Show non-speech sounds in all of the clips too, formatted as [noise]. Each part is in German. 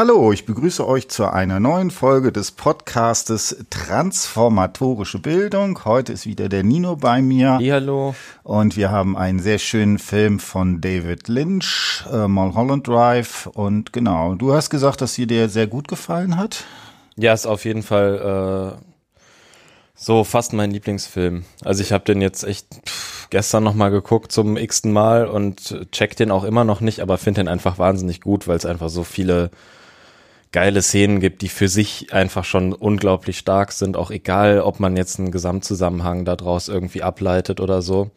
Hallo, ich begrüße euch zu einer neuen Folge des Podcastes Transformatorische Bildung. Heute ist wieder der Nino bei mir. Hallo. Und wir haben einen sehr schönen Film von David Lynch, äh, Mulholland Drive. Und genau, du hast gesagt, dass sie dir sehr gut gefallen hat. Ja, ist auf jeden Fall äh, so fast mein Lieblingsfilm. Also ich habe den jetzt echt pff, gestern nochmal geguckt zum x-ten Mal und check den auch immer noch nicht, aber finde den einfach wahnsinnig gut, weil es einfach so viele geile Szenen gibt, die für sich einfach schon unglaublich stark sind, auch egal, ob man jetzt einen Gesamtzusammenhang daraus irgendwie ableitet oder so.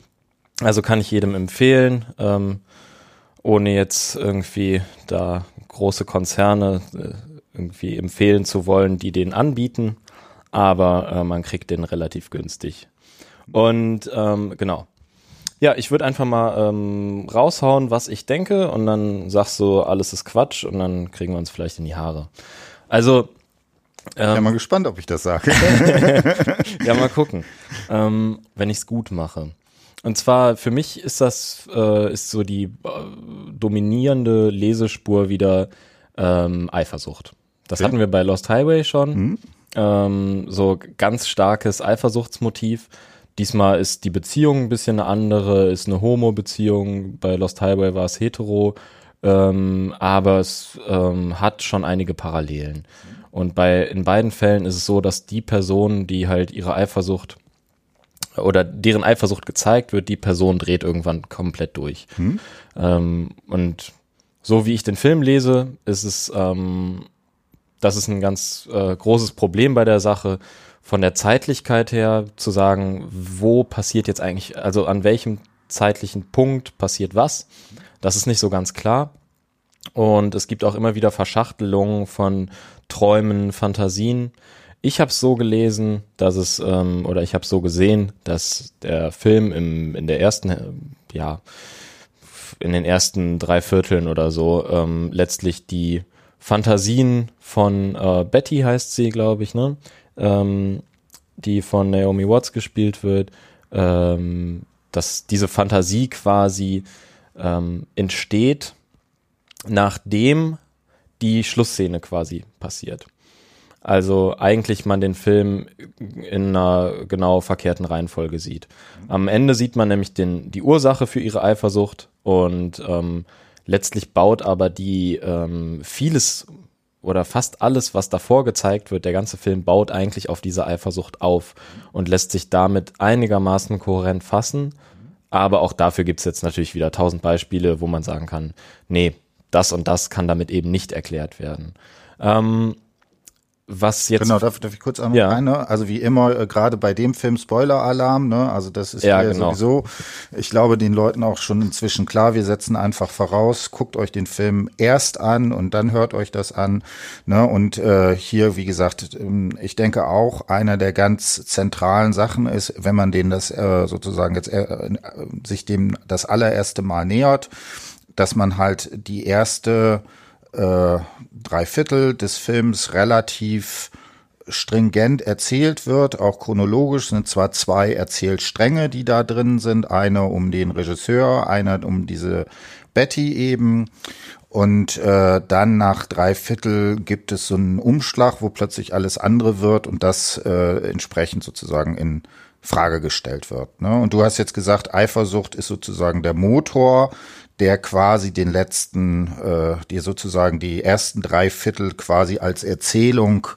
Also kann ich jedem empfehlen, ähm, ohne jetzt irgendwie da große Konzerne äh, irgendwie empfehlen zu wollen, die den anbieten, aber äh, man kriegt den relativ günstig. Und ähm, genau, ja, ich würde einfach mal ähm, raushauen, was ich denke und dann sagst du, alles ist Quatsch und dann kriegen wir uns vielleicht in die Haare. Also ähm, ja, mal gespannt, ob ich das sage. [laughs] ja, mal gucken, ähm, wenn ich es gut mache. Und zwar für mich ist das äh, ist so die äh, dominierende Lesespur wieder ähm, Eifersucht. Das okay. hatten wir bei Lost Highway schon. Mhm. Ähm, so ganz starkes Eifersuchtsmotiv. Diesmal ist die Beziehung ein bisschen eine andere, ist eine Homo-Beziehung. Bei Lost Highway war es hetero, ähm, aber es ähm, hat schon einige Parallelen. Und bei in beiden Fällen ist es so, dass die Person, die halt ihre Eifersucht oder deren Eifersucht gezeigt wird, die Person dreht irgendwann komplett durch. Hm. Ähm, und so wie ich den Film lese, ist es, ähm, das ist ein ganz äh, großes Problem bei der Sache von der Zeitlichkeit her zu sagen, wo passiert jetzt eigentlich, also an welchem zeitlichen Punkt passiert was, das ist nicht so ganz klar. Und es gibt auch immer wieder Verschachtelungen von Träumen, Fantasien. Ich habe es so gelesen, dass es, ähm, oder ich habe so gesehen, dass der Film im, in der ersten, ja, in den ersten drei Vierteln oder so ähm, letztlich die Fantasien von äh, Betty heißt sie, glaube ich, ne? Ähm, die von Naomi Watts gespielt wird, ähm, dass diese Fantasie quasi ähm, entsteht, nachdem die Schlussszene quasi passiert. Also eigentlich man den Film in einer genau verkehrten Reihenfolge sieht. Am Ende sieht man nämlich den, die Ursache für ihre Eifersucht und ähm, letztlich baut aber die ähm, vieles oder fast alles, was davor gezeigt wird, der ganze Film baut eigentlich auf diese Eifersucht auf und lässt sich damit einigermaßen kohärent fassen. Aber auch dafür gibt's jetzt natürlich wieder tausend Beispiele, wo man sagen kann, nee, das und das kann damit eben nicht erklärt werden. Ähm, was jetzt. Genau, darf, darf ich kurz einmal ja. rein, ne? Also wie immer, äh, gerade bei dem Film Spoiler-Alarm, ne? Also das ist ja genau. sowieso, ich glaube, den Leuten auch schon inzwischen klar, wir setzen einfach voraus, guckt euch den Film erst an und dann hört euch das an. Ne? Und äh, hier, wie gesagt, ähm, ich denke auch, einer der ganz zentralen Sachen ist, wenn man den das äh, sozusagen jetzt äh, sich dem das allererste Mal nähert, dass man halt die erste äh, drei Viertel des Films relativ stringent erzählt wird, auch chronologisch. Sind zwar zwei Erzählstränge, die da drin sind, eine um den Regisseur, eine um diese Betty eben. Und äh, dann nach drei Viertel gibt es so einen Umschlag, wo plötzlich alles andere wird und das äh, entsprechend sozusagen in Frage gestellt wird. Ne? Und du hast jetzt gesagt, Eifersucht ist sozusagen der Motor, der quasi den letzten, äh, die sozusagen die ersten drei Viertel quasi als Erzählung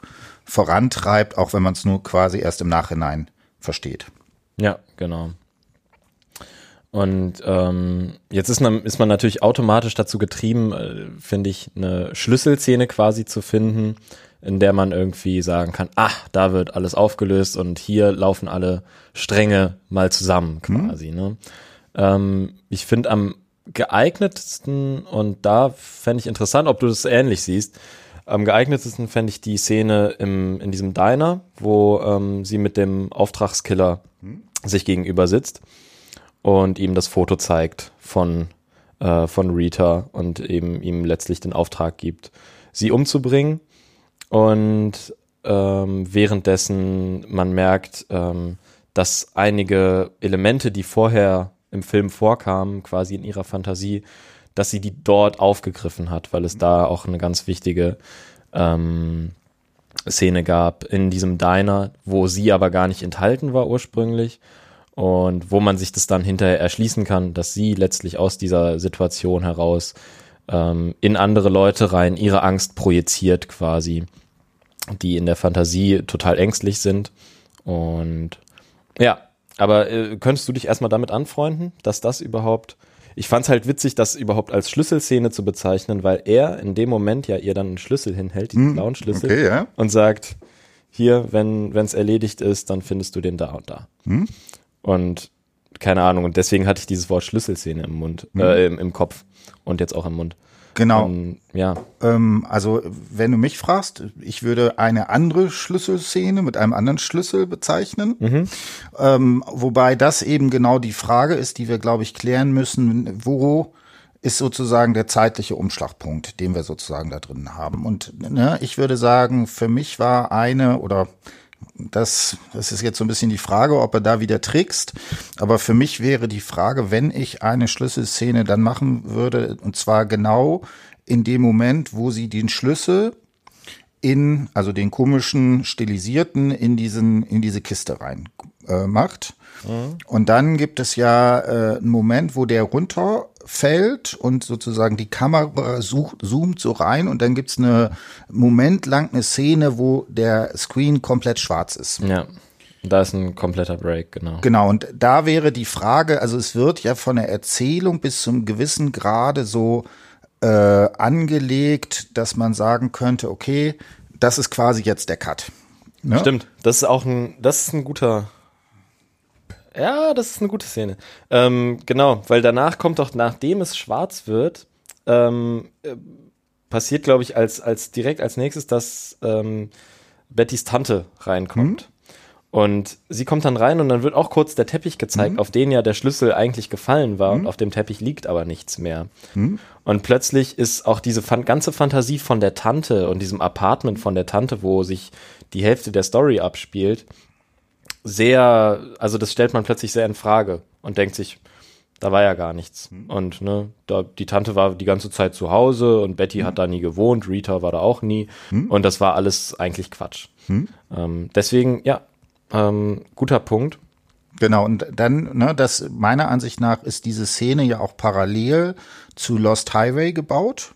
vorantreibt, auch wenn man es nur quasi erst im Nachhinein versteht. Ja, genau. Und ähm, jetzt ist man, ist man natürlich automatisch dazu getrieben, äh, finde ich, eine Schlüsselszene quasi zu finden, in der man irgendwie sagen kann, ach, da wird alles aufgelöst und hier laufen alle Stränge mal zusammen mhm. quasi. Mhm. Ne? Ähm, ich finde am geeignetsten, und da fände ich interessant, ob du das ähnlich siehst, am geeignetsten fände ich die Szene im, in diesem Diner, wo ähm, sie mit dem Auftragskiller hm. sich gegenüber sitzt und ihm das Foto zeigt von, äh, von Rita und eben ihm letztlich den Auftrag gibt, sie umzubringen. Und ähm, währenddessen man merkt, ähm, dass einige Elemente, die vorher im Film vorkamen, quasi in ihrer Fantasie, dass sie die dort aufgegriffen hat, weil es da auch eine ganz wichtige ähm, Szene gab in diesem Diner, wo sie aber gar nicht enthalten war ursprünglich und wo man sich das dann hinterher erschließen kann, dass sie letztlich aus dieser Situation heraus ähm, in andere Leute rein ihre Angst projiziert quasi, die in der Fantasie total ängstlich sind und ja, aber äh, könntest du dich erstmal damit anfreunden, dass das überhaupt ich fand's halt witzig, das überhaupt als Schlüsselszene zu bezeichnen, weil er in dem Moment ja ihr dann einen Schlüssel hinhält, diesen hm, blauen Schlüssel, okay, ja. und sagt, hier, wenn es erledigt ist, dann findest du den da und da. Hm? Und keine Ahnung, und deswegen hatte ich dieses Wort Schlüsselszene im Mund, hm. äh, im, im Kopf und jetzt auch im Mund. Genau. Ähm, ja. Ähm, also, wenn du mich fragst, ich würde eine andere Schlüsselszene mit einem anderen Schlüssel bezeichnen. Mhm. Ähm, wobei das eben genau die Frage ist, die wir, glaube ich, klären müssen. Wo ist sozusagen der zeitliche Umschlagpunkt, den wir sozusagen da drin haben? Und ne, ich würde sagen, für mich war eine oder das, das ist jetzt so ein bisschen die Frage, ob er da wieder trickst. Aber für mich wäre die Frage, wenn ich eine Schlüsselszene dann machen würde, und zwar genau in dem Moment, wo sie den Schlüssel in, also den komischen stilisierten, in diesen, in diese Kiste rein äh, macht. Mhm. Und dann gibt es ja äh, einen Moment, wo der runterfällt und sozusagen die Kamera sucht, zoomt so rein und dann gibt's eine Moment lang eine Szene, wo der Screen komplett schwarz ist. Ja. Da ist ein kompletter Break, genau. Genau, und da wäre die Frage, also es wird ja von der Erzählung bis zum gewissen Grade so äh, angelegt, dass man sagen könnte, okay, das ist quasi jetzt der Cut. Ne? Stimmt, das ist auch ein, das ist ein guter, ja, das ist eine gute Szene. Ähm, genau, weil danach kommt doch, nachdem es schwarz wird, ähm, äh, passiert, glaube ich, als, als direkt als nächstes, dass ähm, Bettys Tante reinkommt. Mhm. Und sie kommt dann rein und dann wird auch kurz der Teppich gezeigt, mhm. auf den ja der Schlüssel eigentlich gefallen war mhm. und auf dem Teppich liegt aber nichts mehr. Mhm. Und plötzlich ist auch diese fan ganze Fantasie von der Tante und diesem Apartment von der Tante, wo sich die Hälfte der Story abspielt, sehr, also das stellt man plötzlich sehr in Frage und denkt sich, da war ja gar nichts. Mhm. Und ne, da, die Tante war die ganze Zeit zu Hause und Betty mhm. hat da nie gewohnt, Rita war da auch nie. Mhm. Und das war alles eigentlich Quatsch. Mhm. Ähm, deswegen, ja, ähm, guter Punkt. Genau, und dann, ne, das meiner Ansicht nach ist diese Szene ja auch parallel zu Lost Highway gebaut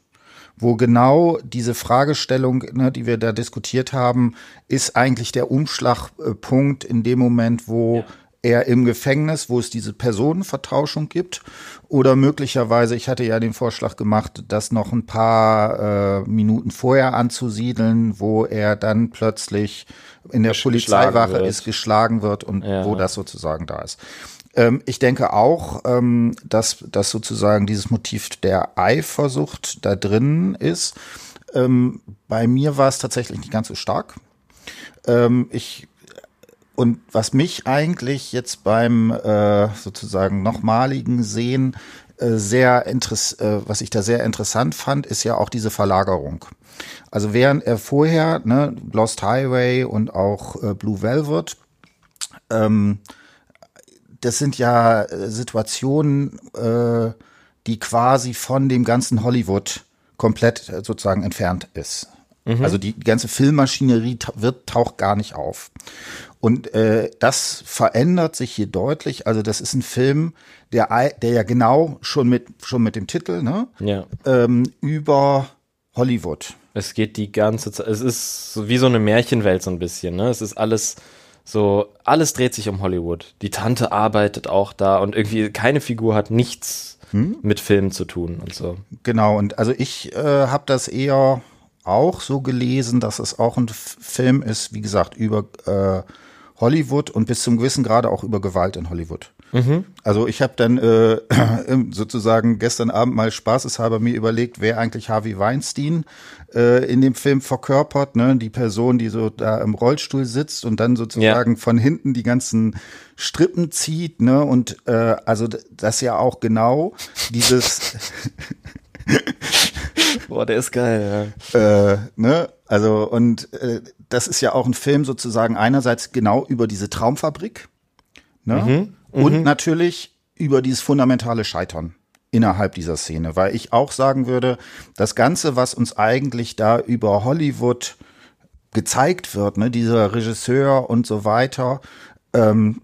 wo genau diese Fragestellung, ne, die wir da diskutiert haben, ist eigentlich der Umschlagpunkt in dem Moment, wo ja. er im Gefängnis, wo es diese Personenvertauschung gibt, oder möglicherweise, ich hatte ja den Vorschlag gemacht, das noch ein paar äh, Minuten vorher anzusiedeln, wo er dann plötzlich in der Polizeiwache ist, geschlagen wird und ja. wo das sozusagen da ist. Ähm, ich denke auch, ähm, dass, dass sozusagen dieses Motiv der Eifersucht da drin ist. Ähm, bei mir war es tatsächlich nicht ganz so stark. Ähm, ich und was mich eigentlich jetzt beim äh, sozusagen nochmaligen Sehen äh, sehr interess äh, was ich da sehr interessant fand, ist ja auch diese Verlagerung. Also während er vorher ne, Lost Highway und auch äh, Blue Velvet ähm, das sind ja äh, Situationen, äh, die quasi von dem ganzen Hollywood komplett äh, sozusagen entfernt ist. Mhm. Also die ganze Filmmaschinerie wird taucht gar nicht auf. Und äh, das verändert sich hier deutlich. Also das ist ein Film, der, der ja genau schon mit schon mit dem Titel ne ja. ähm, über Hollywood. Es geht die ganze Zeit. Es ist wie so eine Märchenwelt so ein bisschen. Ne, es ist alles so, alles dreht sich um Hollywood. Die Tante arbeitet auch da und irgendwie keine Figur hat nichts hm? mit Filmen zu tun und so. Genau, und also ich äh, habe das eher auch so gelesen, dass es auch ein Film ist, wie gesagt, über äh, Hollywood und bis zum gewissen Grade auch über Gewalt in Hollywood. Mhm. Also ich habe dann äh, [clears throat] sozusagen gestern Abend mal spaßeshalber mir überlegt, wer eigentlich Harvey Weinstein äh, in dem Film verkörpert, ne? Die Person, die so da im Rollstuhl sitzt und dann sozusagen ja. von hinten die ganzen Strippen zieht, ne? Und äh, also das ja auch genau dieses [laughs] [laughs] Boah, der ist geil, ja. Äh, ne? Also, und äh, das ist ja auch ein Film sozusagen einerseits genau über diese Traumfabrik, ne? Mhm, und mhm. natürlich über dieses fundamentale Scheitern innerhalb dieser Szene, weil ich auch sagen würde, das Ganze, was uns eigentlich da über Hollywood gezeigt wird, ne, dieser Regisseur und so weiter, ähm,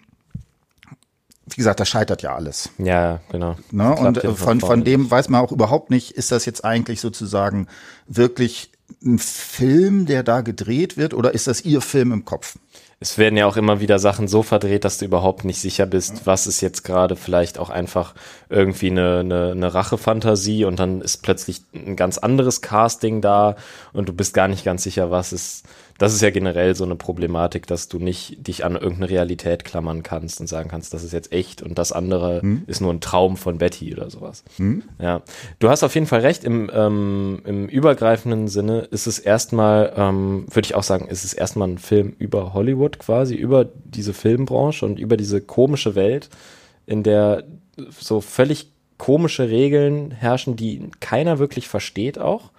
wie gesagt, das scheitert ja alles. Ja, genau. Ne? Und von, von dem weiß man auch überhaupt nicht, ist das jetzt eigentlich sozusagen wirklich ein Film, der da gedreht wird, oder ist das ihr Film im Kopf? Es werden ja auch immer wieder Sachen so verdreht, dass du überhaupt nicht sicher bist, was ist jetzt gerade vielleicht auch einfach irgendwie eine, eine, eine Rachefantasie und dann ist plötzlich ein ganz anderes Casting da und du bist gar nicht ganz sicher, was ist das ist ja generell so eine Problematik, dass du nicht dich an irgendeine Realität klammern kannst und sagen kannst, das ist jetzt echt und das andere hm. ist nur ein Traum von Betty oder sowas. Hm. Ja, du hast auf jeden Fall recht. Im, ähm, im übergreifenden Sinne ist es erstmal, ähm, würde ich auch sagen, ist es erstmal ein Film über Hollywood quasi, über diese Filmbranche und über diese komische Welt, in der so völlig komische Regeln herrschen, die keiner wirklich versteht auch,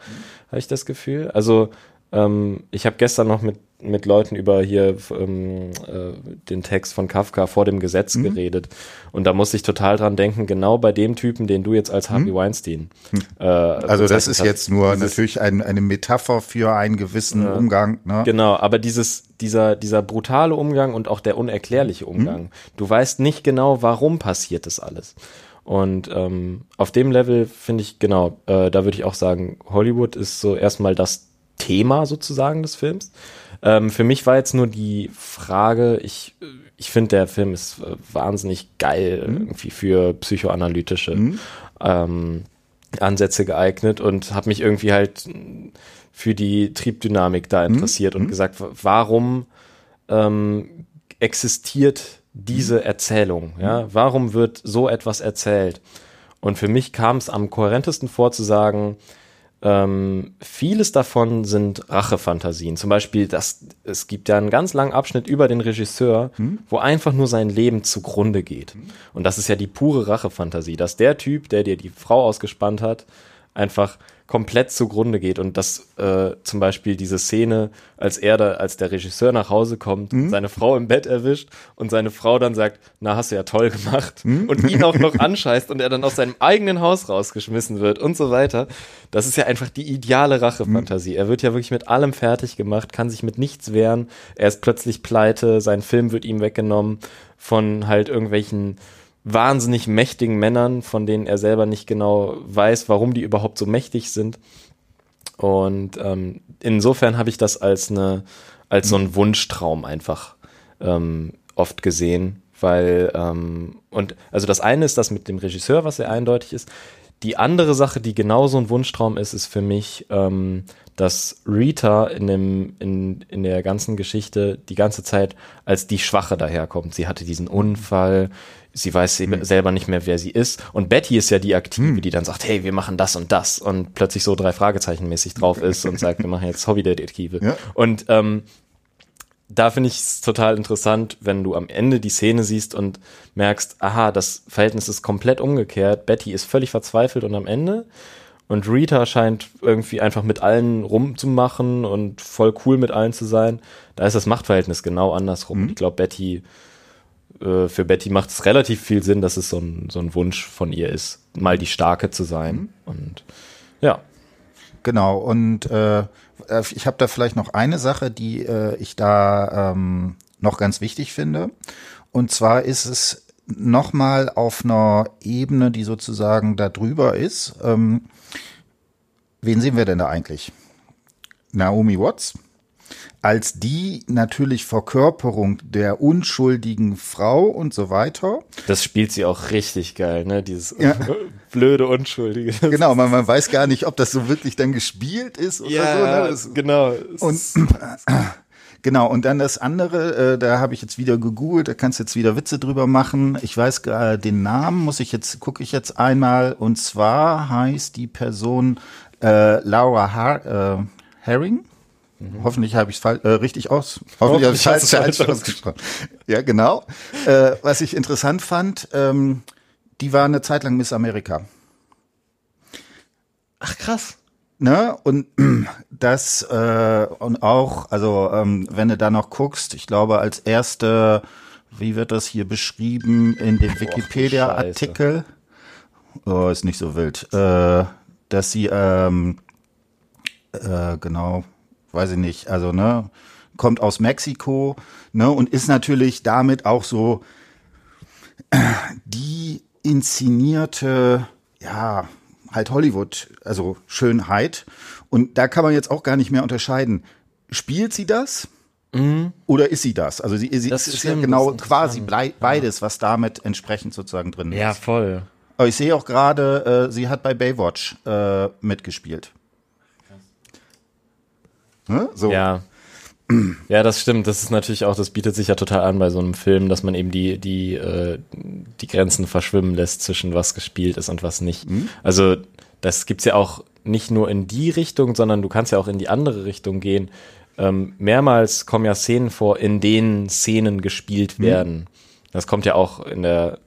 habe ich das Gefühl. Also ähm, ich habe gestern noch mit, mit Leuten über hier ähm, äh, den Text von Kafka vor dem Gesetz mhm. geredet. Und da musste ich total dran denken, genau bei dem Typen, den du jetzt als Harvey mhm. Weinstein. Mhm. Äh, also das ist hast, jetzt nur natürlich ein, eine Metapher für einen gewissen äh, Umgang. Ne? Genau, aber dieses, dieser, dieser brutale Umgang und auch der unerklärliche Umgang. Mhm. Du weißt nicht genau, warum passiert das alles. Und ähm, auf dem Level finde ich, genau, äh, da würde ich auch sagen, Hollywood ist so erstmal das Thema sozusagen des Films. Ähm, für mich war jetzt nur die Frage, ich, ich finde, der Film ist äh, wahnsinnig geil mhm. irgendwie für psychoanalytische mhm. ähm, Ansätze geeignet und habe mich irgendwie halt für die Triebdynamik da mhm. interessiert mhm. und gesagt, warum ähm, existiert diese mhm. Erzählung? Ja? Mhm. Warum wird so etwas erzählt? Und für mich kam es am kohärentesten vor zu sagen, ähm, vieles davon sind Rachefantasien. Zum Beispiel, das, es gibt ja einen ganz langen Abschnitt über den Regisseur, hm? wo einfach nur sein Leben zugrunde geht. Und das ist ja die pure Rachefantasie, dass der Typ, der dir die Frau ausgespannt hat, einfach komplett zugrunde geht und dass äh, zum Beispiel diese Szene, als er da, als der Regisseur nach Hause kommt, mhm. seine Frau im Bett erwischt und seine Frau dann sagt, na, hast du ja toll gemacht mhm. und ihn auch noch anscheißt und er dann aus seinem eigenen Haus rausgeschmissen wird und so weiter. Das ist ja einfach die ideale Rachefantasie. Mhm. Er wird ja wirklich mit allem fertig gemacht, kann sich mit nichts wehren, er ist plötzlich pleite, sein Film wird ihm weggenommen von halt irgendwelchen wahnsinnig mächtigen Männern, von denen er selber nicht genau weiß, warum die überhaupt so mächtig sind. Und ähm, insofern habe ich das als eine, als so ein Wunschtraum einfach ähm, oft gesehen, weil ähm, und also das eine ist das mit dem Regisseur, was sehr eindeutig ist. Die andere Sache, die genauso ein Wunschtraum ist, ist für mich, ähm, dass Rita in, dem, in, in der ganzen Geschichte die ganze Zeit als die Schwache daherkommt. Sie hatte diesen Unfall, sie weiß hm. selber nicht mehr, wer sie ist. Und Betty ist ja die Aktive, hm. die dann sagt, hey, wir machen das und das und plötzlich so drei Fragezeichen mäßig drauf ist und sagt, wir machen jetzt Hobbydetektive. Ja. Und ähm, da finde ich es total interessant, wenn du am Ende die Szene siehst und merkst, aha, das Verhältnis ist komplett umgekehrt. Betty ist völlig verzweifelt und am Ende. Und Rita scheint irgendwie einfach mit allen rumzumachen und voll cool mit allen zu sein. Da ist das Machtverhältnis genau andersrum. Mhm. Ich glaube, Betty äh, für Betty macht es relativ viel Sinn, dass es so ein, so ein Wunsch von ihr ist, mal die Starke zu sein. Mhm. Und ja. Genau, und äh, ich habe da vielleicht noch eine Sache, die äh, ich da ähm, noch ganz wichtig finde. Und zwar ist es nochmal auf einer Ebene, die sozusagen da drüber ist. Ähm, wen sehen wir denn da eigentlich? Naomi Watts, als die natürlich Verkörperung der unschuldigen Frau und so weiter. Das spielt sie auch richtig geil, ne? Dieses ja. [laughs] blöde Unschuldige. [laughs] Genau, man, man weiß gar nicht, ob das so wirklich dann gespielt ist oder ja, so. Ne? Das, genau. Und [clears throat] Genau, und dann das andere, äh, da habe ich jetzt wieder gegoogelt, da kannst du jetzt wieder Witze drüber machen. Ich weiß äh, den Namen, muss ich jetzt, gucke ich jetzt einmal. Und zwar heißt die Person äh, Laura Har äh, Herring. Mhm. Hoffentlich habe ich es äh, richtig aus. Hoffentlich habe ich es falsch ausgesprochen. Ja, genau. Äh, was ich interessant fand, ähm, die war eine Zeit lang Miss Amerika. Ach krass. Ne? Und [clears throat] das äh, und auch, also ähm, wenn du da noch guckst, ich glaube als erste, wie wird das hier beschrieben in dem Wikipedia-Artikel? oh, ist nicht so wild, äh, dass sie, ähm, äh, genau, weiß ich nicht, also, ne, kommt aus Mexiko, ne, und ist natürlich damit auch so [clears throat] die inszenierte, ja, halt Hollywood, also Schönheit. Und da kann man jetzt auch gar nicht mehr unterscheiden. Spielt sie das? Mhm. Oder ist sie das? Also sie, sie das ist, ja genau quasi beides, was damit entsprechend sozusagen drin ist. Ja, voll. Aber ich sehe auch gerade, äh, sie hat bei Baywatch äh, mitgespielt. Ne? So. Ja. Ja, das stimmt. Das ist natürlich auch, das bietet sich ja total an bei so einem Film, dass man eben die, die, äh, die Grenzen verschwimmen lässt zwischen was gespielt ist und was nicht. Mhm. Also, das gibt's ja auch nicht nur in die Richtung, sondern du kannst ja auch in die andere Richtung gehen. Ähm, mehrmals kommen ja Szenen vor, in denen Szenen gespielt mhm. werden. Mhm. Das kommt ja auch in der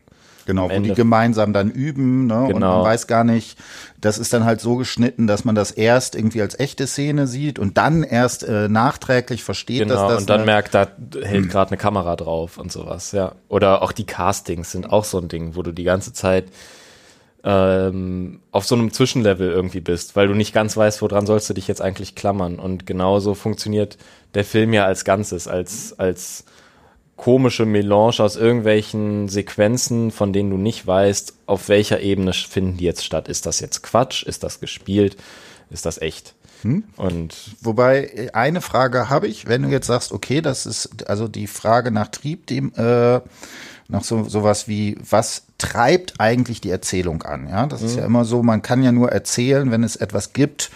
Genau, wo die gemeinsam dann üben, ne? Genau. Und man weiß gar nicht, das ist dann halt so geschnitten, dass man das erst irgendwie als echte Szene sieht und dann erst äh, nachträglich versteht, genau, dass das. Und dann merkt, da hält hm. gerade eine Kamera drauf und sowas, ja. Oder auch die Castings sind auch so ein Ding, wo du die ganze Zeit ähm, auf so einem Zwischenlevel irgendwie bist, weil du nicht ganz weißt, woran sollst du dich jetzt eigentlich klammern. Und genauso funktioniert der Film ja als Ganzes, als, als komische Melange aus irgendwelchen Sequenzen, von denen du nicht weißt, auf welcher Ebene finden die jetzt statt. Ist das jetzt Quatsch? Ist das gespielt? Ist das echt? Hm? Und wobei eine Frage habe ich, wenn du jetzt sagst, okay, das ist also die Frage nach Trieb, dem äh, nach so sowas wie was treibt eigentlich die Erzählung an? Ja, das hm. ist ja immer so. Man kann ja nur erzählen, wenn es etwas gibt,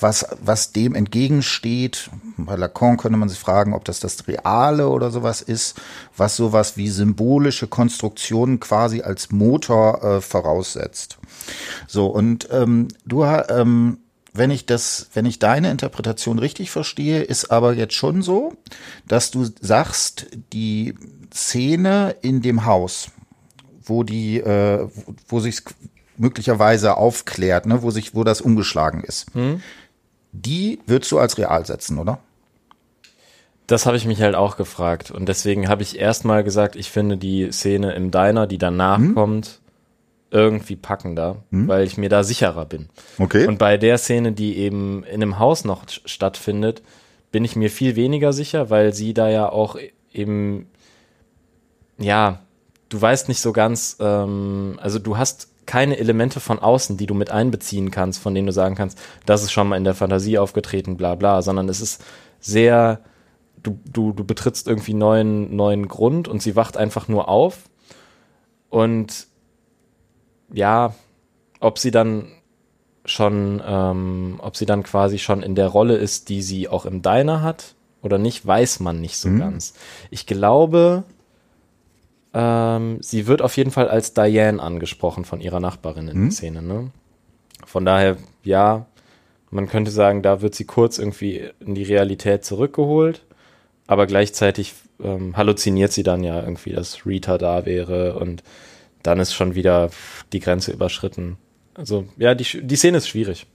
was, was dem entgegensteht. Bei Lacan könnte man sich fragen, ob das das Reale oder sowas ist, was sowas wie symbolische Konstruktionen quasi als Motor äh, voraussetzt. So, und ähm, du, ähm, wenn ich das, wenn ich deine Interpretation richtig verstehe, ist aber jetzt schon so, dass du sagst, die Szene in dem Haus, wo die, äh, wo sich möglicherweise aufklärt, ne, wo sich, wo das umgeschlagen ist. Hm die würdest du als real setzen, oder? Das habe ich mich halt auch gefragt. Und deswegen habe ich erstmal gesagt, ich finde die Szene im Diner, die danach hm? kommt, irgendwie packender, hm? weil ich mir da sicherer bin. Okay. Und bei der Szene, die eben in einem Haus noch stattfindet, bin ich mir viel weniger sicher, weil sie da ja auch eben, ja, du weißt nicht so ganz, ähm, also du hast keine Elemente von außen, die du mit einbeziehen kannst, von denen du sagen kannst, das ist schon mal in der Fantasie aufgetreten, bla bla, sondern es ist sehr, du, du, du betrittst irgendwie neuen, neuen Grund und sie wacht einfach nur auf. Und ja, ob sie dann schon, ähm, ob sie dann quasi schon in der Rolle ist, die sie auch im Diner hat oder nicht, weiß man nicht so mhm. ganz. Ich glaube, ähm, sie wird auf jeden Fall als Diane angesprochen von ihrer Nachbarin in mhm. der Szene. Ne? Von daher, ja, man könnte sagen, da wird sie kurz irgendwie in die Realität zurückgeholt, aber gleichzeitig ähm, halluziniert sie dann ja irgendwie, dass Rita da wäre und dann ist schon wieder die Grenze überschritten. Also ja, die, die Szene ist schwierig.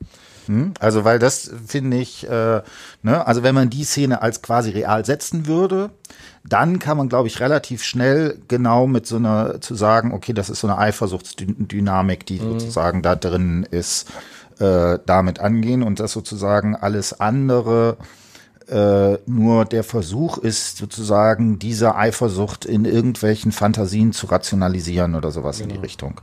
Hm? Also, weil das finde ich, äh, ne, also wenn man die Szene als quasi real setzen würde, dann kann man, glaube ich, relativ schnell genau mit so einer zu sagen, okay, das ist so eine Eifersuchtsdynamik, die mhm. sozusagen da drin ist, äh, damit angehen und das sozusagen alles andere äh, nur der Versuch ist, sozusagen diese Eifersucht in irgendwelchen Fantasien zu rationalisieren oder sowas genau. in die genau. Richtung.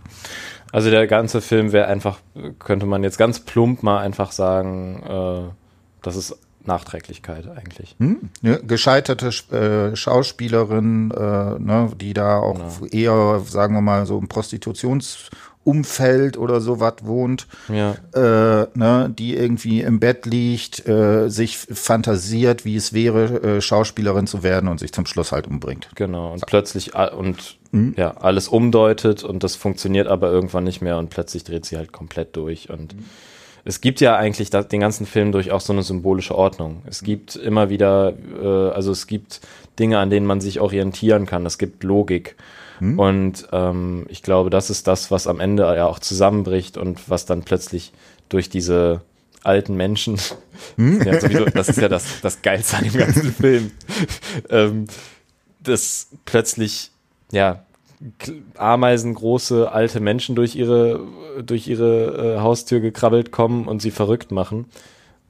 Also der ganze Film wäre einfach, könnte man jetzt ganz plump mal einfach sagen, äh, das ist Nachträglichkeit eigentlich. Hm? Ja, gescheiterte äh, Schauspielerin, äh, ne, die da auch genau. eher, sagen wir mal, so im Prostitutionsumfeld oder sowas wohnt, ja. äh, ne, die irgendwie im Bett liegt, äh, sich fantasiert, wie es wäre, äh, Schauspielerin zu werden und sich zum Schluss halt umbringt. Genau, und plötzlich und mhm. ja, alles umdeutet und das funktioniert aber irgendwann nicht mehr und plötzlich dreht sie halt komplett durch und mhm es gibt ja eigentlich den ganzen Film durch auch so eine symbolische Ordnung. Es gibt immer wieder, äh, also es gibt Dinge, an denen man sich orientieren kann. Es gibt Logik. Hm. Und ähm, ich glaube, das ist das, was am Ende ja auch zusammenbricht und was dann plötzlich durch diese alten Menschen, hm? [laughs] ja, sowieso, das ist ja das, das Geilste an dem ganzen [laughs] Film, ähm, das plötzlich, ja, ameisengroße alte Menschen durch ihre, durch ihre äh, Haustür gekrabbelt kommen und sie verrückt machen.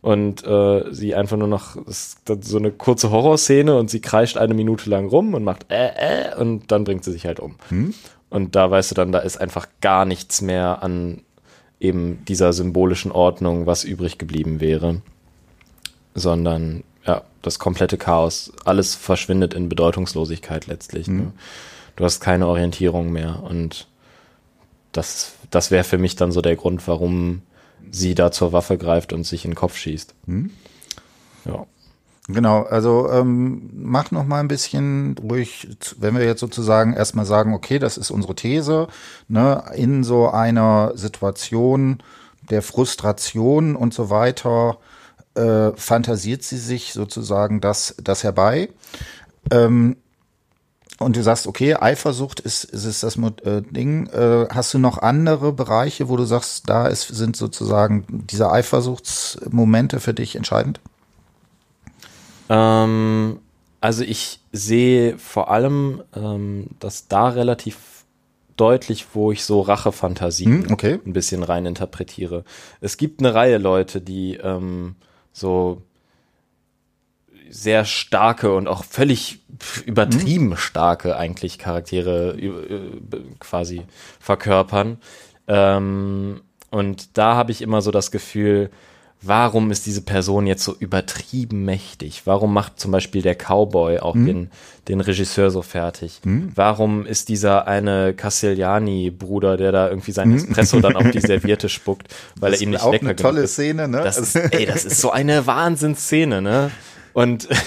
Und äh, sie einfach nur noch so eine kurze Horrorszene und sie kreischt eine Minute lang rum und macht äh, äh und dann bringt sie sich halt um. Hm? Und da weißt du dann, da ist einfach gar nichts mehr an eben dieser symbolischen Ordnung, was übrig geblieben wäre. Sondern ja, das komplette Chaos. Alles verschwindet in Bedeutungslosigkeit letztlich. Mhm. Ne? Du hast keine Orientierung mehr. Und das, das wäre für mich dann so der Grund, warum sie da zur Waffe greift und sich in den Kopf schießt. Mhm. Ja. Genau, also ähm, mach noch mal ein bisschen ruhig, wenn wir jetzt sozusagen erstmal sagen, okay, das ist unsere These, ne, in so einer Situation der Frustration und so weiter, äh, fantasiert sie sich sozusagen das, das herbei. Ähm, und du sagst, okay, Eifersucht ist, ist, ist das äh, Ding. Äh, hast du noch andere Bereiche, wo du sagst, da ist, sind sozusagen diese Eifersuchtsmomente für dich entscheidend? Ähm, also ich sehe vor allem, ähm, dass da relativ deutlich, wo ich so Rachefantasien hm, okay. ein bisschen rein interpretiere. Es gibt eine Reihe Leute, die ähm, so sehr starke und auch völlig übertrieben hm. starke eigentlich Charaktere äh, quasi verkörpern. Ähm, und da habe ich immer so das Gefühl, warum ist diese Person jetzt so übertrieben mächtig? Warum macht zum Beispiel der Cowboy auch mhm. den, den Regisseur so fertig? Mhm. Warum ist dieser eine Castigliani-Bruder, der da irgendwie sein hm? Espresso dann auf die Serviette spuckt, weil er ihm nicht lecker genug ist? tolle Szene, ne? Das ist, ey, das ist so eine Wahnsinnsszene, ne? Und [laughs]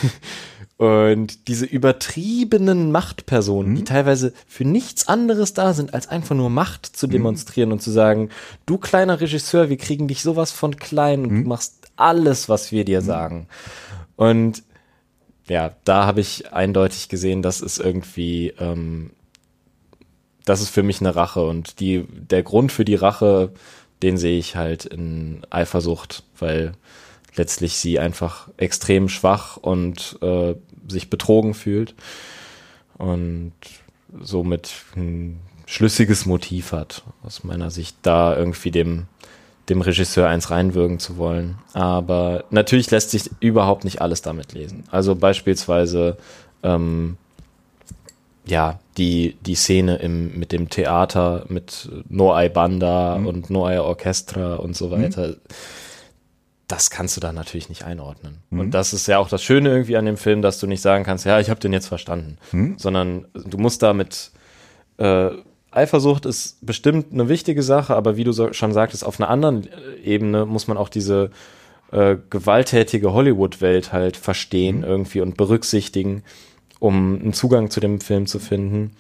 Und diese übertriebenen Machtpersonen, mhm. die teilweise für nichts anderes da sind, als einfach nur Macht zu mhm. demonstrieren mhm. und zu sagen, du kleiner Regisseur, wir kriegen dich sowas von klein und du machst alles, was wir dir sagen. Und ja, da habe ich eindeutig gesehen, das ist irgendwie, ähm, das ist für mich eine Rache. Und die, der Grund für die Rache, den sehe ich halt in Eifersucht, weil letztlich sie einfach extrem schwach und äh, sich betrogen fühlt und somit ein schlüssiges Motiv hat, aus meiner Sicht, da irgendwie dem, dem Regisseur eins reinwirken zu wollen. Aber natürlich lässt sich überhaupt nicht alles damit lesen. Also beispielsweise, ähm, ja, die, die Szene im, mit dem Theater, mit Noai Banda mhm. und Noai Orchestra und so weiter. Mhm das kannst du da natürlich nicht einordnen. Mhm. Und das ist ja auch das Schöne irgendwie an dem Film, dass du nicht sagen kannst, ja, ich habe den jetzt verstanden, mhm. sondern du musst da mit äh, Eifersucht ist bestimmt eine wichtige Sache, aber wie du so, schon sagtest, auf einer anderen Ebene muss man auch diese äh, gewalttätige Hollywood-Welt halt verstehen mhm. irgendwie und berücksichtigen, um einen Zugang zu dem Film zu finden.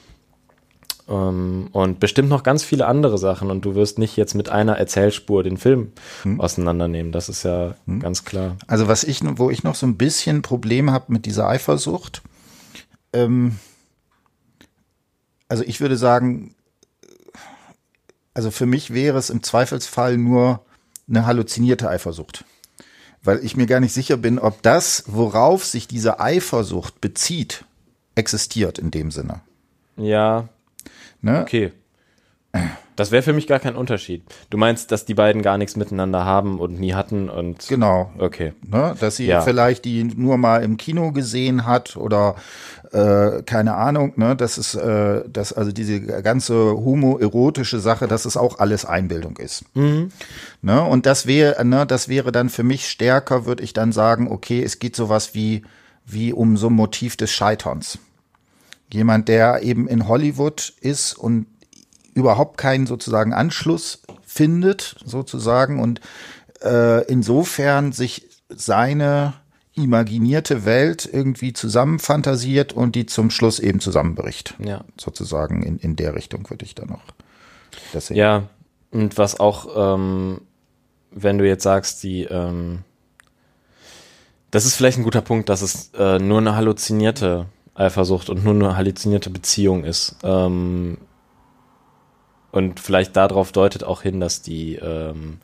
Ähm, und bestimmt noch ganz viele andere Sachen. Und du wirst nicht jetzt mit einer Erzählspur den Film hm. auseinandernehmen. Das ist ja hm. ganz klar. Also was ich, wo ich noch so ein bisschen Problem habe mit dieser Eifersucht, ähm, also ich würde sagen, also für mich wäre es im Zweifelsfall nur eine halluzinierte Eifersucht. Weil ich mir gar nicht sicher bin, ob das, worauf sich diese Eifersucht bezieht, existiert in dem Sinne. Ja, Ne? Okay. Das wäre für mich gar kein Unterschied. Du meinst, dass die beiden gar nichts miteinander haben und nie hatten und genau. Okay. Ne? Dass sie ja. vielleicht die nur mal im Kino gesehen hat oder äh, keine Ahnung. Ne? Das ist, äh, dass also diese ganze homoerotische Sache, dass es auch alles Einbildung ist. Mhm. Ne? Und das wäre, ne, das wäre dann für mich stärker, würde ich dann sagen. Okay, es geht sowas wie wie um so ein Motiv des Scheiterns. Jemand, der eben in Hollywood ist und überhaupt keinen sozusagen Anschluss findet, sozusagen, und äh, insofern sich seine imaginierte Welt irgendwie zusammenfantasiert und die zum Schluss eben zusammenbricht. Ja. Sozusagen in, in der Richtung würde ich da noch das sehen. Ja, und was auch, ähm, wenn du jetzt sagst, die, ähm, das ist vielleicht ein guter Punkt, dass es äh, nur eine halluzinierte Eifersucht und nur eine halluzinierte Beziehung ist. Ähm, und vielleicht darauf deutet auch hin, dass die, ähm,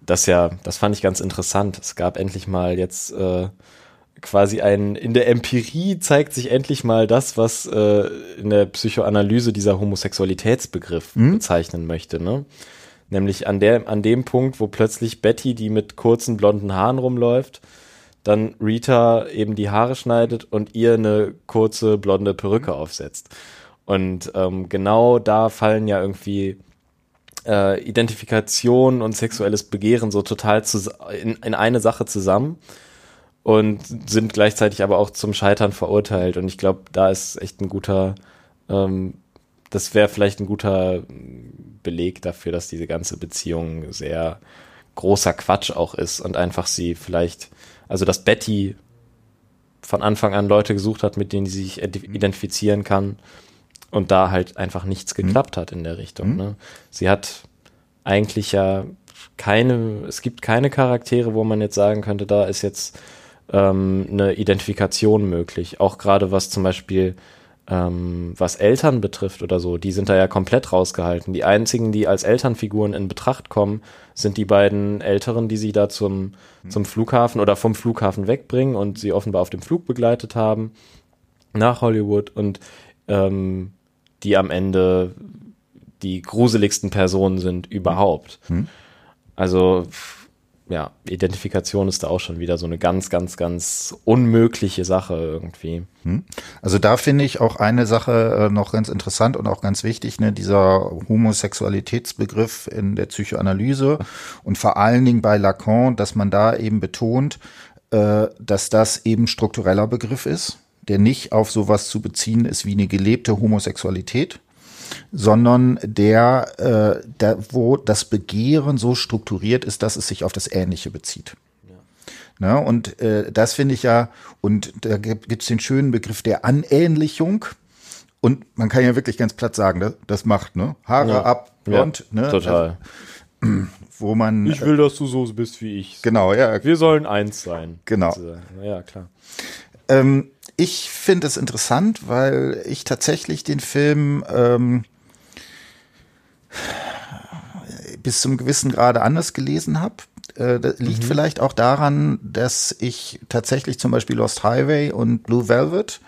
das ja, das fand ich ganz interessant. Es gab endlich mal jetzt äh, quasi ein, in der Empirie zeigt sich endlich mal das, was äh, in der Psychoanalyse dieser Homosexualitätsbegriff mhm. bezeichnen möchte, ne? Nämlich an der, an dem Punkt, wo plötzlich Betty, die mit kurzen blonden Haaren rumläuft, dann Rita eben die Haare schneidet und ihr eine kurze blonde Perücke aufsetzt. Und ähm, genau da fallen ja irgendwie äh, Identifikation und sexuelles Begehren so total in, in eine Sache zusammen und sind gleichzeitig aber auch zum Scheitern verurteilt. Und ich glaube, da ist echt ein guter, ähm, das wäre vielleicht ein guter Beleg dafür, dass diese ganze Beziehung sehr großer Quatsch auch ist und einfach sie vielleicht, also dass Betty von Anfang an Leute gesucht hat, mit denen sie sich identifizieren kann und da halt einfach nichts mhm. geklappt mhm. hat in der Richtung. Mhm. Ne? Sie hat eigentlich ja keine, es gibt keine Charaktere, wo man jetzt sagen könnte, da ist jetzt ähm, eine Identifikation möglich. Auch gerade was zum Beispiel ähm, was Eltern betrifft oder so, die sind da ja komplett rausgehalten. Die einzigen, die als Elternfiguren in Betracht kommen, sind die beiden Älteren, die sie da zum, mhm. zum Flughafen oder vom Flughafen wegbringen und sie offenbar auf dem Flug begleitet haben nach Hollywood und ähm, die am Ende die gruseligsten Personen sind überhaupt. Mhm. Also ja, Identifikation ist da auch schon wieder so eine ganz, ganz, ganz unmögliche Sache irgendwie. Hm. Also da finde ich auch eine Sache äh, noch ganz interessant und auch ganz wichtig, ne, dieser Homosexualitätsbegriff in der Psychoanalyse und vor allen Dingen bei Lacan, dass man da eben betont, äh, dass das eben struktureller Begriff ist, der nicht auf sowas zu beziehen ist wie eine gelebte Homosexualität, sondern der, äh, der, wo das Begehren so strukturiert ist, dass es sich auf das Ähnliche bezieht. Ja. Ne? Und äh, das finde ich ja, und da gibt es den schönen Begriff der Anähnlichung. Und man kann ja wirklich ganz platt sagen, das, das macht, ne? Haare ja. ab, blond, ja, ne? Total. Also, [clears throat] wo man. Ich will, dass du so bist wie ich. Genau, ja. Wir sollen eins sein. Genau. Ja, klar. Ähm, ich finde es interessant, weil ich tatsächlich den Film ähm, bis zum gewissen Grade anders gelesen habe. Äh, das liegt mhm. vielleicht auch daran, dass ich tatsächlich zum Beispiel Lost Highway und Blue Velvet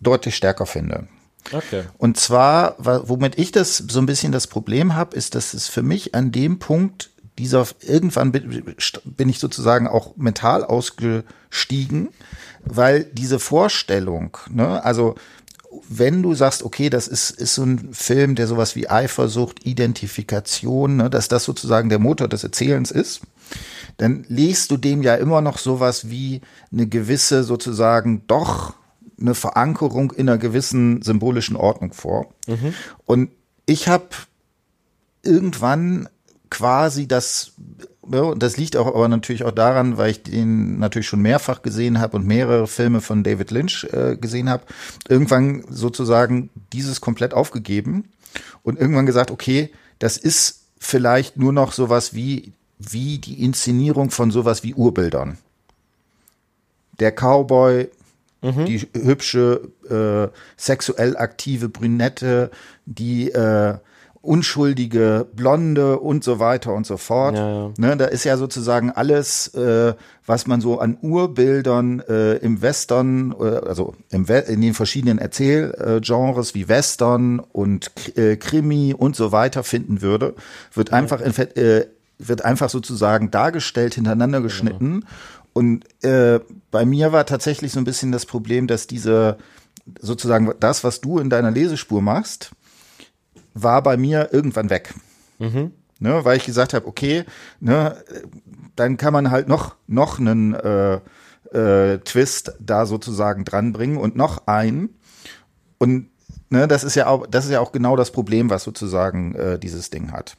deutlich stärker finde. Okay. Und zwar, womit ich das so ein bisschen das Problem habe, ist, dass es für mich an dem Punkt dieser irgendwann bin ich sozusagen auch mental ausgestiegen, weil diese Vorstellung, ne, also wenn du sagst, okay, das ist, ist so ein Film, der sowas wie Eifersucht, Identifikation, ne, dass das sozusagen der Motor des Erzählens ist, dann legst du dem ja immer noch sowas wie eine gewisse sozusagen doch eine Verankerung in einer gewissen symbolischen Ordnung vor. Mhm. Und ich habe irgendwann quasi das das liegt auch aber natürlich auch daran, weil ich den natürlich schon mehrfach gesehen habe und mehrere Filme von David Lynch äh, gesehen habe, irgendwann sozusagen dieses komplett aufgegeben und irgendwann gesagt, okay, das ist vielleicht nur noch sowas wie wie die Inszenierung von sowas wie Urbildern. Der Cowboy, mhm. die hübsche äh, sexuell aktive Brünette, die äh, unschuldige Blonde und so weiter und so fort. Ja, ja. Ne, da ist ja sozusagen alles, äh, was man so an Urbildern äh, im Western, äh, also im We in den verschiedenen Erzählgenres wie Western und äh, Krimi und so weiter finden würde, wird ja. einfach in, äh, wird einfach sozusagen dargestellt, hintereinander geschnitten. Und äh, bei mir war tatsächlich so ein bisschen das Problem, dass diese sozusagen das, was du in deiner Lesespur machst, war bei mir irgendwann weg. Mhm. Ne, weil ich gesagt habe, okay, ne, dann kann man halt noch, noch einen äh, äh, Twist da sozusagen dranbringen und noch einen. Und ne, das ist ja auch, das ist ja auch genau das Problem, was sozusagen äh, dieses Ding hat.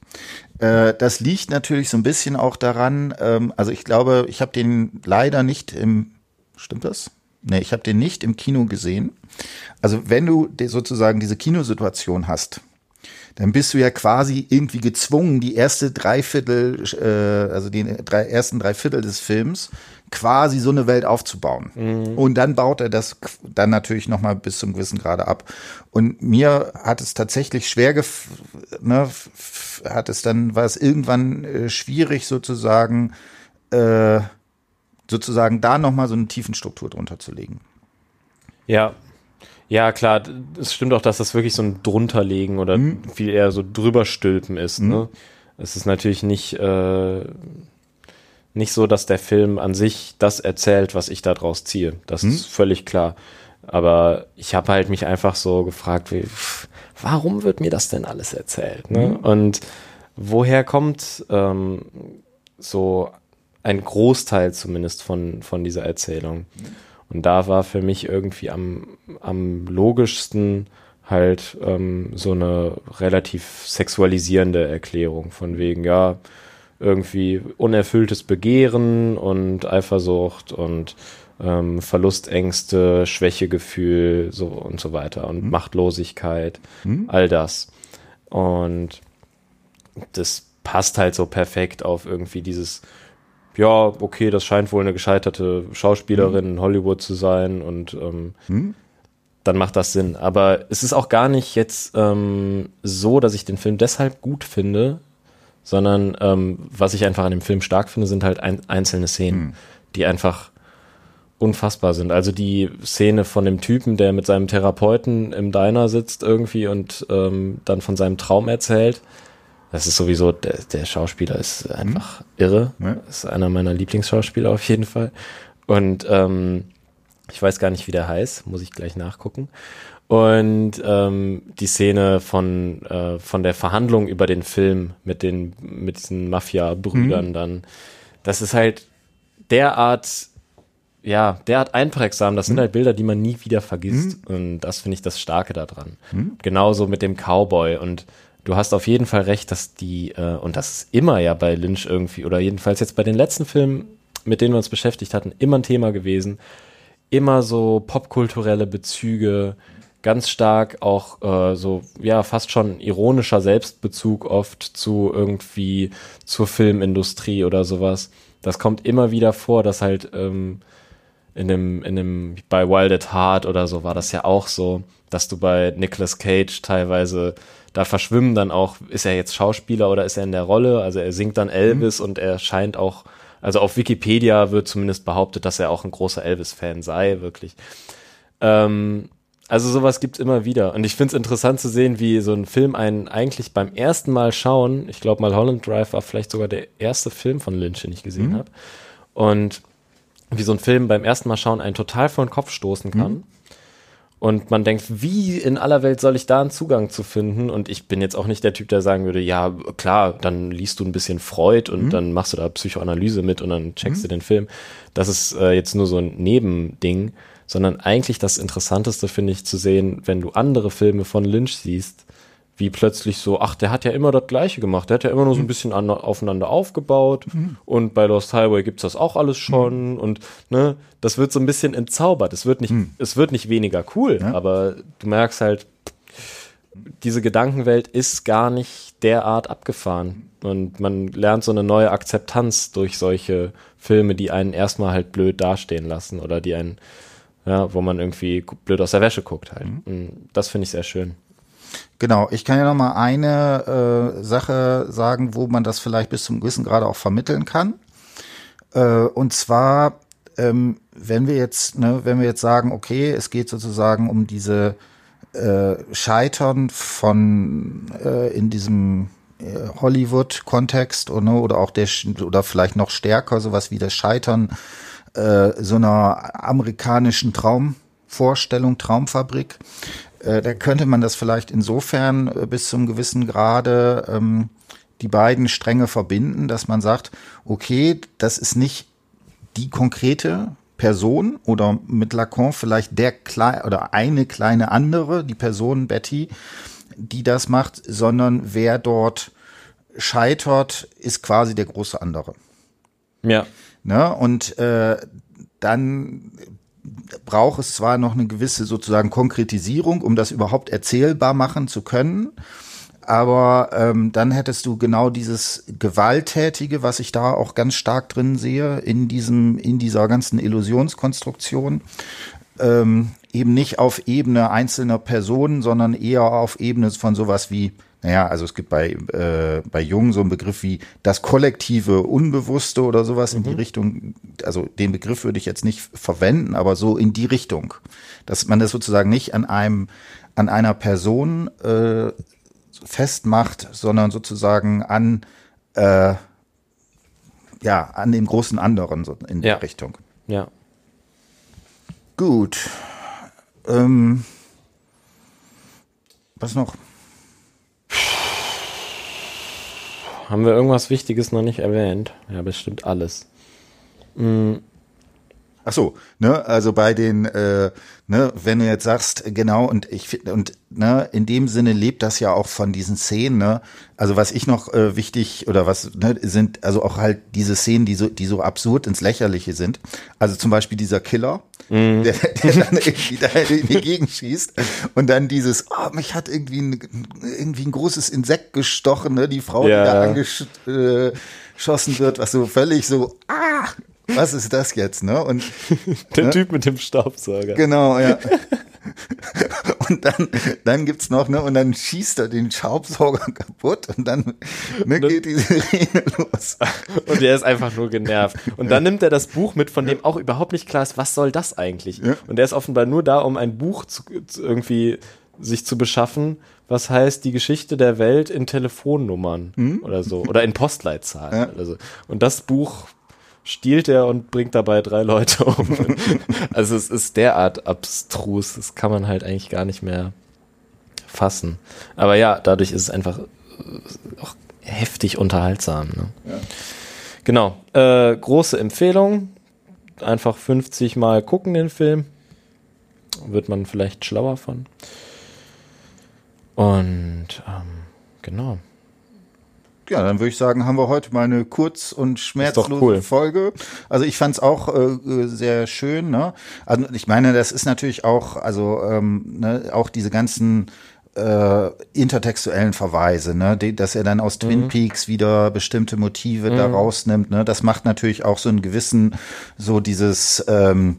Äh, das liegt natürlich so ein bisschen auch daran, ähm, also ich glaube, ich habe den leider nicht im, stimmt das? Nee, ich habe den nicht im Kino gesehen. Also wenn du sozusagen diese Kinosituation hast, dann bist du ja quasi irgendwie gezwungen, die erste Dreiviertel, äh, also die drei, ersten drei Viertel des Films quasi so eine Welt aufzubauen. Mhm. Und dann baut er das dann natürlich nochmal bis zum gewissen Grade ab. Und mir hat es tatsächlich schwer, gef ne, hat es dann, war es irgendwann äh, schwierig sozusagen, äh, sozusagen da nochmal so eine Tiefenstruktur drunter zu legen. Ja, ja, klar, es stimmt auch, dass das wirklich so ein drunterlegen oder mhm. viel eher so drüberstülpen ist. Mhm. Ne? Es ist natürlich nicht, äh, nicht so, dass der Film an sich das erzählt, was ich daraus ziehe. Das mhm. ist völlig klar. Aber ich habe halt mich einfach so gefragt, wie, warum wird mir das denn alles erzählt? Ne? Mhm. Und woher kommt ähm, so ein Großteil zumindest von, von dieser Erzählung? Und da war für mich irgendwie am, am logischsten halt ähm, so eine relativ sexualisierende Erklärung von wegen, ja, irgendwie unerfülltes Begehren und Eifersucht und ähm, Verlustängste, Schwächegefühl so und so weiter und mhm. Machtlosigkeit, mhm. all das. Und das passt halt so perfekt auf irgendwie dieses, ja, okay, das scheint wohl eine gescheiterte Schauspielerin mhm. in Hollywood zu sein und ähm, mhm. dann macht das Sinn. Aber es ist auch gar nicht jetzt ähm, so, dass ich den Film deshalb gut finde, sondern ähm, was ich einfach an dem Film stark finde, sind halt ein, einzelne Szenen, mhm. die einfach unfassbar sind. Also die Szene von dem Typen, der mit seinem Therapeuten im Diner sitzt irgendwie und ähm, dann von seinem Traum erzählt. Das ist sowieso, der, der Schauspieler ist einfach mhm. irre. Ja. Ist einer meiner Lieblingsschauspieler auf jeden Fall. Und ähm, ich weiß gar nicht, wie der heißt, muss ich gleich nachgucken. Und ähm, die Szene von, äh, von der Verhandlung über den Film mit den mit diesen Mafia-Brüdern mhm. dann, das ist halt derart ja, derart einprägsam. Das sind mhm. halt Bilder, die man nie wieder vergisst. Mhm. Und das finde ich das Starke daran. Mhm. Genauso mit dem Cowboy. Und du hast auf jeden Fall recht, dass die, äh, und das ist immer ja bei Lynch irgendwie, oder jedenfalls jetzt bei den letzten Filmen, mit denen wir uns beschäftigt hatten, immer ein Thema gewesen. Immer so popkulturelle Bezüge, ganz stark auch äh, so, ja, fast schon ironischer Selbstbezug oft zu irgendwie zur Filmindustrie oder sowas. Das kommt immer wieder vor, dass halt ähm, in dem, in dem, bei Wild at Heart oder so war das ja auch so, dass du bei Nicolas Cage teilweise da verschwimmen dann auch, ist er jetzt Schauspieler oder ist er in der Rolle? Also er singt dann Elvis mhm. und er scheint auch, also auf Wikipedia wird zumindest behauptet, dass er auch ein großer Elvis-Fan sei, wirklich. Ähm, also sowas gibt's immer wieder. Und ich find's interessant zu sehen, wie so ein Film einen eigentlich beim ersten Mal schauen, ich glaube mal Holland Drive war vielleicht sogar der erste Film von Lynch, den ich gesehen mhm. habe. Und wie so ein Film beim ersten Mal schauen einen total vor den Kopf stoßen kann. Mhm. Und man denkt, wie in aller Welt soll ich da einen Zugang zu finden? Und ich bin jetzt auch nicht der Typ, der sagen würde, ja, klar, dann liest du ein bisschen Freud und mhm. dann machst du da Psychoanalyse mit und dann checkst mhm. du den Film. Das ist äh, jetzt nur so ein Nebending, sondern eigentlich das Interessanteste finde ich zu sehen, wenn du andere Filme von Lynch siehst, wie plötzlich so, ach, der hat ja immer das Gleiche gemacht. Der hat ja immer nur so ein mhm. bisschen an, aufeinander aufgebaut. Mhm. Und bei Lost Highway gibt's das auch alles schon. Mhm. Und ne, das wird so ein bisschen entzaubert. Es wird nicht, mhm. es wird nicht weniger cool, ja. aber du merkst halt, diese Gedankenwelt ist gar nicht derart abgefahren. Und man lernt so eine neue Akzeptanz durch solche Filme, die einen erstmal halt blöd dastehen lassen oder die einen, ja, wo man irgendwie blöd aus der Wäsche guckt halt. Mhm. Und das finde ich sehr schön. Genau, ich kann ja noch mal eine äh, Sache sagen, wo man das vielleicht bis zum gewissen Grade auch vermitteln kann. Äh, und zwar, ähm, wenn wir jetzt, ne, wenn wir jetzt sagen, okay, es geht sozusagen um diese äh, Scheitern von äh, in diesem äh, Hollywood-Kontext oder, ne, oder auch der oder vielleicht noch stärker sowas wie das Scheitern äh, so einer amerikanischen Traumvorstellung, Traumfabrik äh, da könnte man das vielleicht insofern äh, bis zum gewissen Grade ähm, die beiden Stränge verbinden, dass man sagt, okay, das ist nicht die konkrete Person oder mit Lacan vielleicht der kleine oder eine kleine andere, die Person Betty, die das macht, sondern wer dort scheitert, ist quasi der große andere. Ja. Ne? Und äh, dann braucht es zwar noch eine gewisse sozusagen Konkretisierung, um das überhaupt erzählbar machen zu können, aber ähm, dann hättest du genau dieses Gewalttätige, was ich da auch ganz stark drin sehe, in diesem, in dieser ganzen Illusionskonstruktion, ähm, eben nicht auf Ebene einzelner Personen, sondern eher auf Ebene von sowas wie naja, also es gibt bei, äh, bei Jung so einen Begriff wie das kollektive Unbewusste oder sowas mhm. in die mhm. Richtung, also den Begriff würde ich jetzt nicht verwenden, aber so in die Richtung, dass man das sozusagen nicht an einem, an einer Person äh, festmacht, sondern sozusagen an, äh, ja, an dem großen anderen so in ja. die Richtung. Ja. Gut. Ähm, was noch? Haben wir irgendwas Wichtiges noch nicht erwähnt? Ja, bestimmt alles. Mhm. Ach so, ne, also bei den, äh, ne, wenn du jetzt sagst, genau, und ich finde, und ne, in dem Sinne lebt das ja auch von diesen Szenen, ne? Also was ich noch äh, wichtig oder was ne, sind, also auch halt diese Szenen, die so, die so absurd ins Lächerliche sind. Also zum Beispiel dieser Killer, mhm. der, der dann [laughs] irgendwie da in die Gegend schießt und dann dieses, oh, mich hat irgendwie ein, irgendwie ein großes Insekt gestochen, ne? Die Frau, ja. die da angeschossen äh, wird, was so völlig so, ah, was ist das jetzt, ne? Und [laughs] der ne? Typ mit dem Staubsauger. Genau, ja. [laughs] und dann, dann gibt's noch, ne, und dann schießt er den Staubsauger [laughs] kaputt und dann ne, geht die Sirene los. Und er ist einfach nur genervt. Und dann nimmt er das Buch mit, von dem auch überhaupt nicht klar ist, was soll das eigentlich? Und er ist offenbar nur da, um ein Buch zu, zu irgendwie sich zu beschaffen, was heißt die Geschichte der Welt in Telefonnummern hm? oder so oder in Postleitzahlen ja. oder so. Und das Buch stiehlt er und bringt dabei drei Leute um. [laughs] also es ist derart abstrus, das kann man halt eigentlich gar nicht mehr fassen. Aber ja, dadurch ist es einfach äh, auch heftig unterhaltsam. Ne? Ja. Genau. Äh, große Empfehlung. Einfach 50 Mal gucken den Film. Wird man vielleicht schlauer von. Und ähm, genau ja, dann würde ich sagen, haben wir heute mal eine kurz und schmerzlose cool. Folge. Also ich fand es auch äh, sehr schön. Ne? Also ich meine, das ist natürlich auch, also ähm, ne, auch diese ganzen äh, intertextuellen Verweise, ne, Die, dass er dann aus Twin mhm. Peaks wieder bestimmte Motive mhm. da rausnimmt, ne, das macht natürlich auch so einen gewissen, so dieses ähm,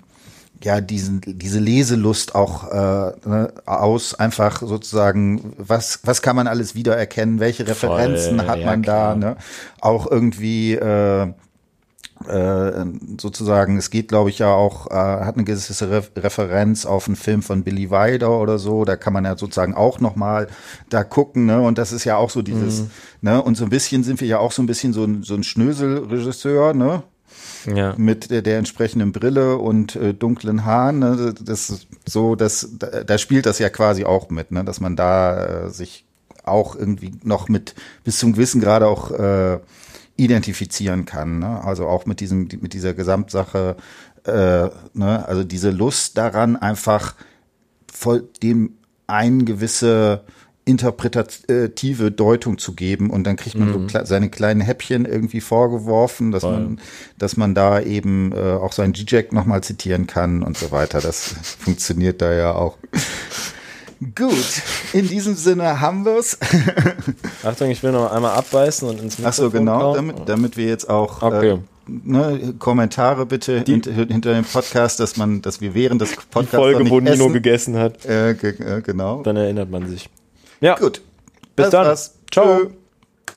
ja diesen diese Leselust auch äh, ne, aus einfach sozusagen was was kann man alles wiedererkennen welche Referenzen Voll, hat man ja, da ne auch irgendwie äh, äh, sozusagen, es geht, glaube ich, ja auch, äh, hat eine gewisse Re Referenz auf einen Film von Billy Wilder oder so. Da kann man ja sozusagen auch nochmal da gucken, ne? Und das ist ja auch so dieses, mhm. ne? Und so ein bisschen sind wir ja auch so ein bisschen so ein, so ein Schnöselregisseur, ne? Ja. mit der, der entsprechenden Brille und äh, dunklen Haaren. Ne? Das so, das, da, da spielt das ja quasi auch mit, ne? dass man da äh, sich auch irgendwie noch mit bis zum gewissen Grade auch äh, identifizieren kann. Ne? Also auch mit diesem, mit dieser Gesamtsache, äh, ne? also diese Lust daran, einfach voll dem ein gewisse interpretative Deutung zu geben und dann kriegt man mhm. so seine kleinen Häppchen irgendwie vorgeworfen, dass Voll. man, dass man da eben äh, auch seinen G-Jack nochmal zitieren kann und so weiter. Das [laughs] funktioniert da ja auch. Gut, in diesem Sinne haben wir's. [laughs] Achtung, ich will noch einmal abbeißen und ins Mikrofon Ach so, genau, damit, damit wir jetzt auch okay. äh, ne, Kommentare bitte die, hinter, hinter, dem Podcast, dass man, dass wir während des Podcasts die Folge, wo Nino essen. gegessen hat. Äh, ge äh, genau. Dann erinnert man sich. Ja. Gut. Bis das dann. War's. Ciao. Tschö.